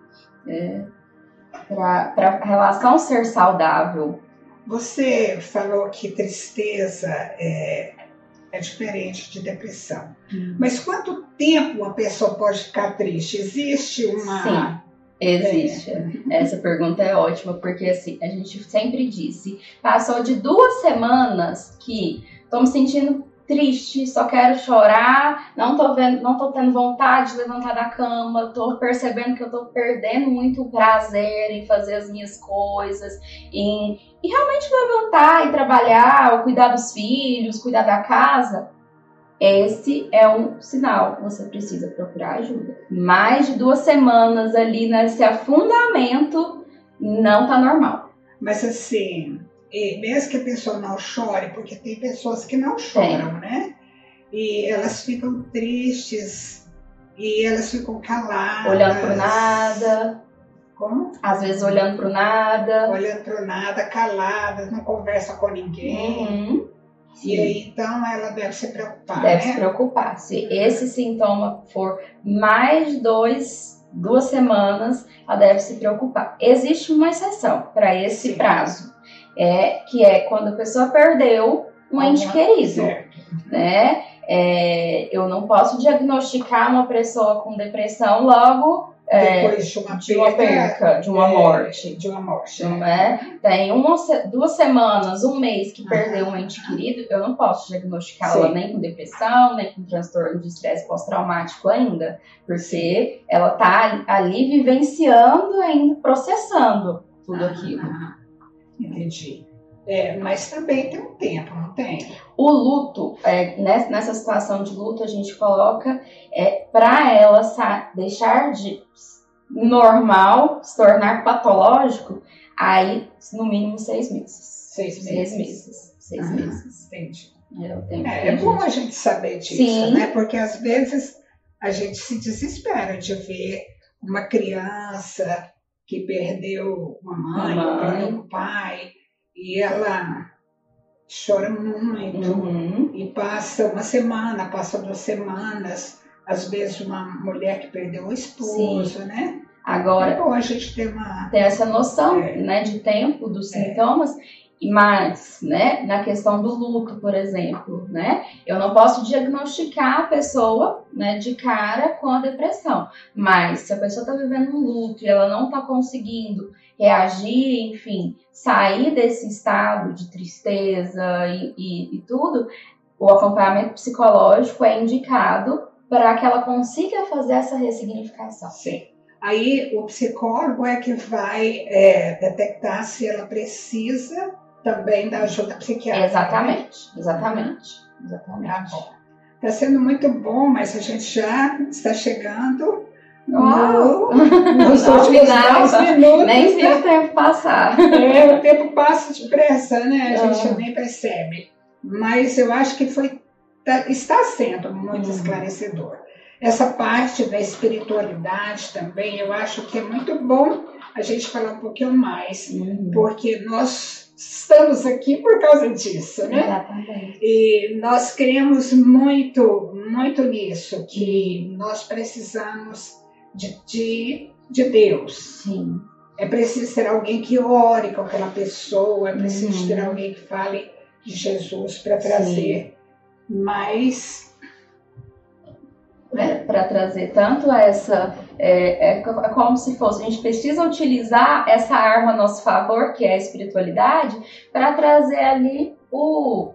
Para a relação ser saudável. Você falou que tristeza é, é diferente de depressão. Mas quanto tempo uma pessoa pode ficar triste? Existe uma. Sim. Existe. Essa pergunta é ótima, porque assim, a gente sempre disse, passou de duas semanas que tô me sentindo triste, só quero chorar, não tô vendo, não tô tendo vontade de levantar da cama, tô percebendo que eu tô perdendo muito prazer em fazer as minhas coisas, em, em realmente levantar e trabalhar, ou cuidar dos filhos, cuidar da casa. Esse é um sinal, você precisa procurar ajuda. Mais de duas semanas ali nesse afundamento não tá normal. Mas assim, mesmo que a pessoa não chore, porque tem pessoas que não choram, né? E elas ficam tristes e elas ficam caladas. Olhando pro nada, Como? às vezes olhando pro nada. Olhando pro nada, caladas, não conversa com ninguém. Uhum. E aí, então, ela deve se preocupar, Deve se né? preocupar. Se esse sintoma for mais de dois, duas semanas, ela deve se preocupar. Existe uma exceção para esse Sim. prazo, é, que é quando a pessoa perdeu um ente Alguma- querido. Certo. né? É, eu não posso diagnosticar uma pessoa com depressão logo Depois de uma de uma perca, de uma é, morte. De uma morte. Não é? Tem uma, se- duas semanas, um mês que Aham. perdeu um ente querido, eu não posso diagnosticá-la nem com depressão, nem com transtorno de estresse pós-traumático ainda, porque ela tá ali vivenciando ainda, processando tudo aquilo. Ah, entendi. É, mas também tem um tempo, não tem? O luto, é, nessa situação de luto, a gente coloca é, para ela deixar de normal, se tornar patológico, aí no mínimo seis meses. Seis meses. Seis meses. Seis ah, meses. Entendi. É, é, é bom a gente saber disso, Sim. né? Porque às vezes a gente se desespera de ver uma criança que perdeu uma mãe, mãe. perdeu um pai, e ela chora muito uhum. e passa uma semana, passa duas semanas, às vezes uma mulher que perdeu o esposo, Sim. né? Agora, é bom a gente ter uma ter essa noção, é. né, de tempo dos é. sintomas mas, né, na questão do luto, por exemplo, né, eu não posso diagnosticar a pessoa, né, de cara com a depressão, mas se a pessoa está vivendo um luto e ela não está conseguindo reagir, enfim, sair desse estado de tristeza e, e, e tudo, o acompanhamento psicológico é indicado para que ela consiga fazer essa ressignificação. Sim. Aí o psicólogo é que vai é, detectar se ela precisa também da ajuda psiquiátrica. Exatamente, exatamente. exatamente. Tá bom. Está sendo muito bom, mas a gente já está chegando no, nos últimos 10 minutos. Nem vi o tempo passar. É, o tempo passa depressa, né? A gente nem percebe. Mas eu acho que foi, tá, está sendo muito uhum. esclarecedor. Essa parte da espiritualidade também, eu acho que é muito bom a gente falar um pouquinho mais, uhum. porque nós estamos aqui por causa disso, né? Exatamente. E nós cremos muito, muito nisso, que nós precisamos de, de, de Deus. Sim. É preciso ter alguém que ore com aquela pessoa, é preciso uhum. ter alguém que fale de Jesus para trazer Sim. mais né, para trazer tanto essa. É, é, é, como se fosse, a gente precisa utilizar essa arma a nosso favor, que é a espiritualidade, para trazer ali o,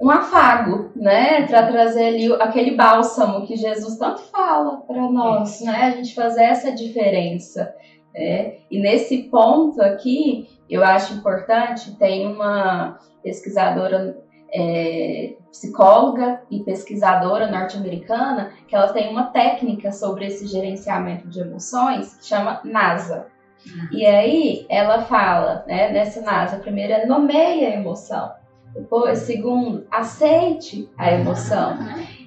um afago, né? Para trazer ali aquele bálsamo que Jesus tanto fala para nós, né? A gente fazer essa diferença. Né? E nesse ponto aqui, eu acho importante, tem uma pesquisadora é, psicóloga e pesquisadora norte-americana que ela tem uma técnica sobre esse gerenciamento de emoções que chama NASA. Uhum. E aí ela fala, né, nessa NASA, primeiro é nomeia a emoção, depois, segundo, aceite a emoção,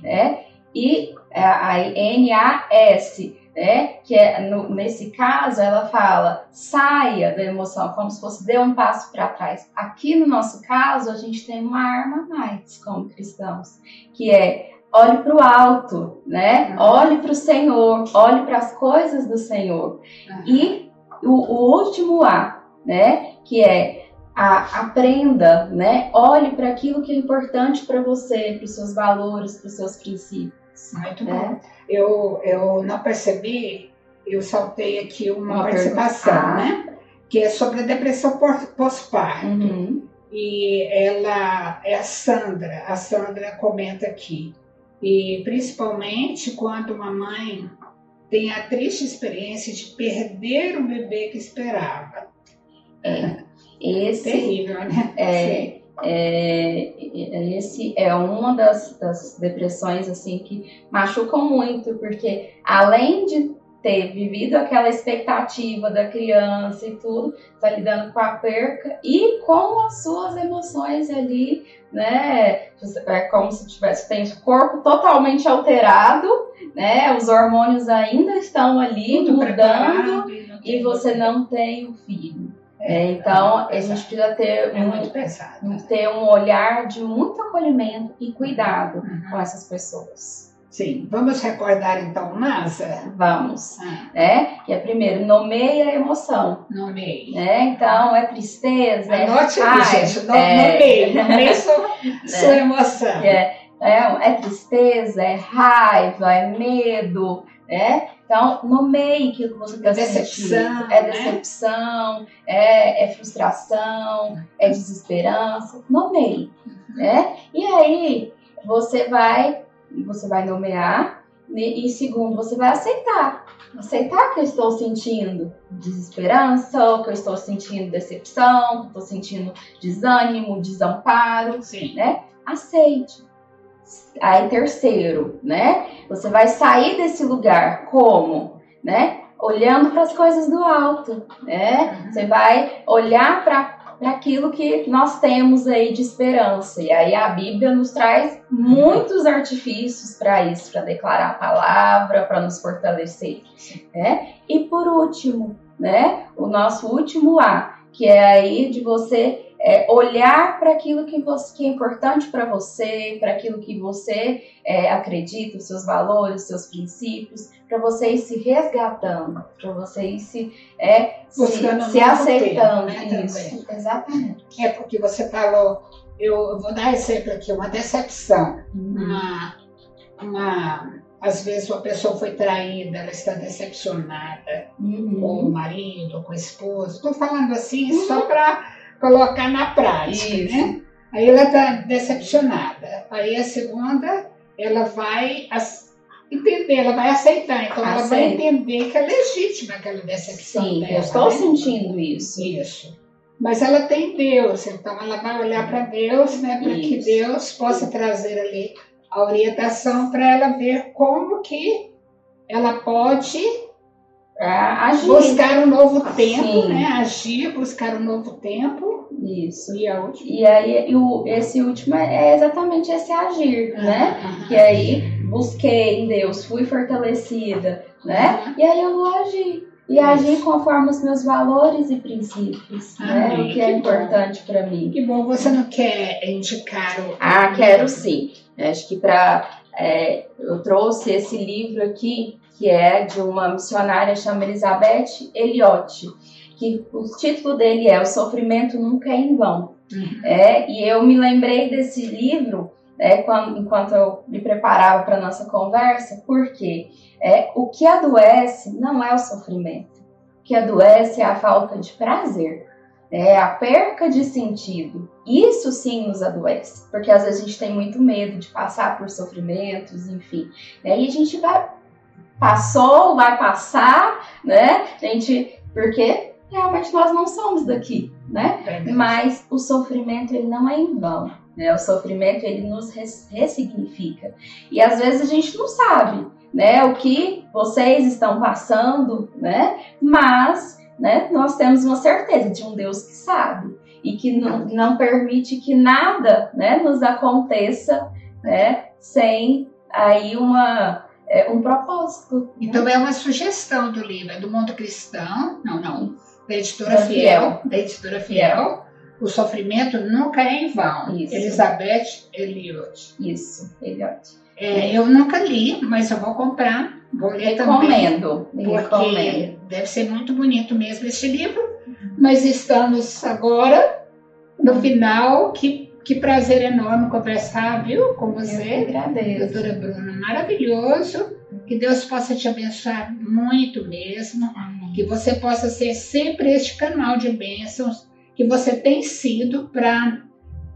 né? E a, a NAS, né? Que é, no, nesse caso, ela fala saia da emoção, como se fosse dê um passo para trás. Aqui no nosso caso, a gente tem uma arma mais como cristãos, que é olhe para o alto, né? Uhum. Olhe para o Senhor, olhe para as coisas do Senhor. Uhum. E o, o, último A, né? Que é a, aprenda, né? Olhe para aquilo que é importante para você, para os seus valores, para os seus princípios. Muito né? bom eu, eu não percebi, eu saltei aqui uma, uma participação, né? Que é sobre a depressão pós-parto. Uhum. E ela é a Sandra, a Sandra comenta aqui. E principalmente quando uma mãe tem a triste experiência de perder o bebê que esperava. É, esse, terrível, né? É, é, esse é uma das, das, depressões assim que machucam muito, porque além de ter vivido aquela expectativa da criança e tudo, tá lidando com a perca e com as suas emoções ali, né? É como se tivesse tem o corpo totalmente alterado, né? Os hormônios ainda estão ali Tudo mudando e, e você não tem o filho. É, então, a gente precisa ter, é muito ter um olhar de muito acolhimento e cuidado uhum. com essas pessoas. Sim, vamos recordar então NASA? Vamos. Ah. Né? Que é primeiro, nomeia a emoção. Nomeia. Né? Então, é tristeza, Anote é raiva. gente, no, é... nomeia, nomeia sua, sua né? emoção. É, é, é tristeza, é raiva, é medo, né? Então, nomeie aquilo que você está sentindo. É decepção, né? é, é, frustração, é desesperança. Nomeie, né? E aí, você vai, você vai nomear E segundo, você vai aceitar. Aceitar que eu estou sentindo desesperança, que eu estou sentindo decepção, que eu estou sentindo desânimo, desamparo, Sim. né? Aceite. Aí, terceiro, né? Você vai sair desse lugar como, né? Olhando para as coisas do alto, né? Uhum. Você vai olhar para aquilo que nós temos aí de esperança. E aí a Bíblia nos traz muitos artifícios para isso, para declarar a palavra, para nos fortalecer, né? E por último, né? O nosso último A, que é aí de você é, olhar para aquilo que, você, que é importante para você, para aquilo que você é, acredita, os seus valores, os seus princípios, para você ir se resgatando, para você ir se, é, se, Buscando se novo aceitando. tempo, né, isso, exatamente. É porque você falou, eu vou dar exemplo aqui, uma decepção. Uhum. Uma, uma, às vezes uma pessoa foi traída, ela está decepcionada Uhum. com o marido, com a esposa. Estou falando assim só para colocar na prática, Isso. né? Aí ela está decepcionada. Aí a segunda, ela vai entender, ela vai aceitar. Então ela vai Aceita. entender que é legítima aquela decepção Sim, dela. eu estou né? sentindo isso. Isso. Mas ela tem Deus, então ela vai olhar para Deus, né, para que. Deus possa trazer ali a orientação para ela ver como que ela pode agir. buscar um novo tempo, Sim. né, agir, buscar um novo tempo. Isso. E a última. E aí, o, esse último é exatamente esse agir, né? Que aí busquei em Deus, fui fortalecida, né? E aí eu vou agir. E agir conforme os meus valores e princípios, né? O que é que bom. importante para mim. Que bom, você não quer indicar o. Ah, quero sim. Acho que para eu trouxe esse livro aqui que é de uma missionária chamada Elizabeth Elliot, que o título dele é O Sofrimento Nunca é em Vão. Uhum. É, e eu me lembrei desse livro né, quando, enquanto eu me preparava para nossa conversa, porque é, o que adoece não é o sofrimento. O que adoece é a falta de prazer, é a perca de sentido. Isso sim nos adoece, porque às vezes a gente tem muito medo de passar por sofrimentos, enfim. Né, e a gente vai, passou, vai passar, né? A gente, porque realmente nós não somos daqui, né? Verdade. Mas o sofrimento ele não é em vão. Né? O sofrimento ele nos res- ressignifica. E às vezes a gente não sabe né, o que vocês estão passando, né? mas né, nós temos uma certeza de um Deus que sabe e que não, não permite que nada né, nos aconteça né, sem aí uma, é, um propósito. Então é uma sugestão do livro, é do Mundo Cristão, não, não, da editora Da Fiel, da editora Fiel. O sofrimento nunca é em vão. Isso. Elizabeth Elliot. Isso, Elliot. É, eu nunca li, mas eu vou comprar, vou ler também. Recomendo, recomendo. Porque deve ser muito bonito mesmo esse livro. Mas estamos agora no final. Que, que prazer enorme conversar, viu, com você, agradeço. doutora Bruna. Maravilhoso. Que Deus possa te abençoar muito mesmo. Amém. Que você possa ser sempre este canal de bênçãos que você tem sido para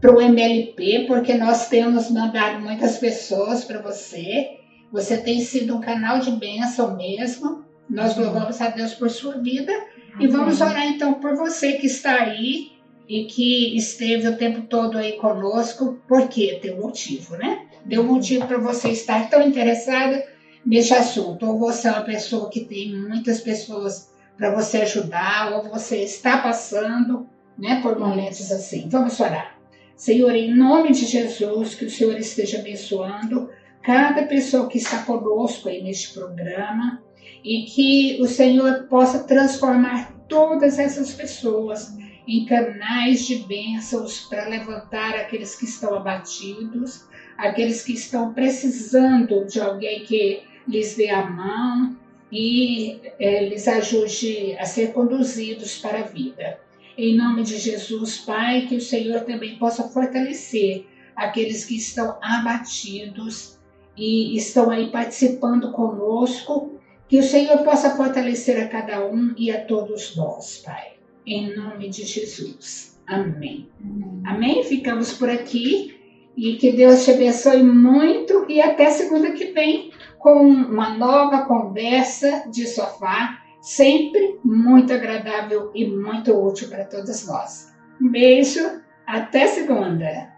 o MLP, porque nós temos mandado muitas pessoas para você. Você tem sido um canal de bênção mesmo. Nós louvamos a Deus por sua vida e vamos orar então por você que está aí e que esteve o tempo todo aí conosco, porque tem um motivo, né? Deu um motivo para você estar tão interessada neste assunto. Ou você é uma pessoa que tem muitas pessoas para você ajudar, ou você está passando né, por momentos assim. Vamos orar. Senhor, em nome de Jesus, que o Senhor esteja abençoando cada pessoa que está conosco aí neste programa e que o Senhor possa transformar todas essas pessoas em canais de bênçãos para levantar aqueles que estão abatidos, aqueles que estão precisando de alguém que lhes dê a mão e eh, lhes ajude a ser conduzidos para a vida. Em nome de Jesus, Pai, que o Senhor também possa fortalecer aqueles que estão abatidos e estão aí participando conosco, que o Senhor possa fortalecer a cada um e a todos nós, Pai. Em nome de Jesus. Amém. Amém? Ficamos por aqui e que Deus te abençoe muito e até segunda que vem com uma nova conversa de sofá, sempre muito agradável e muito útil para todos nós. Um beijo, até segunda!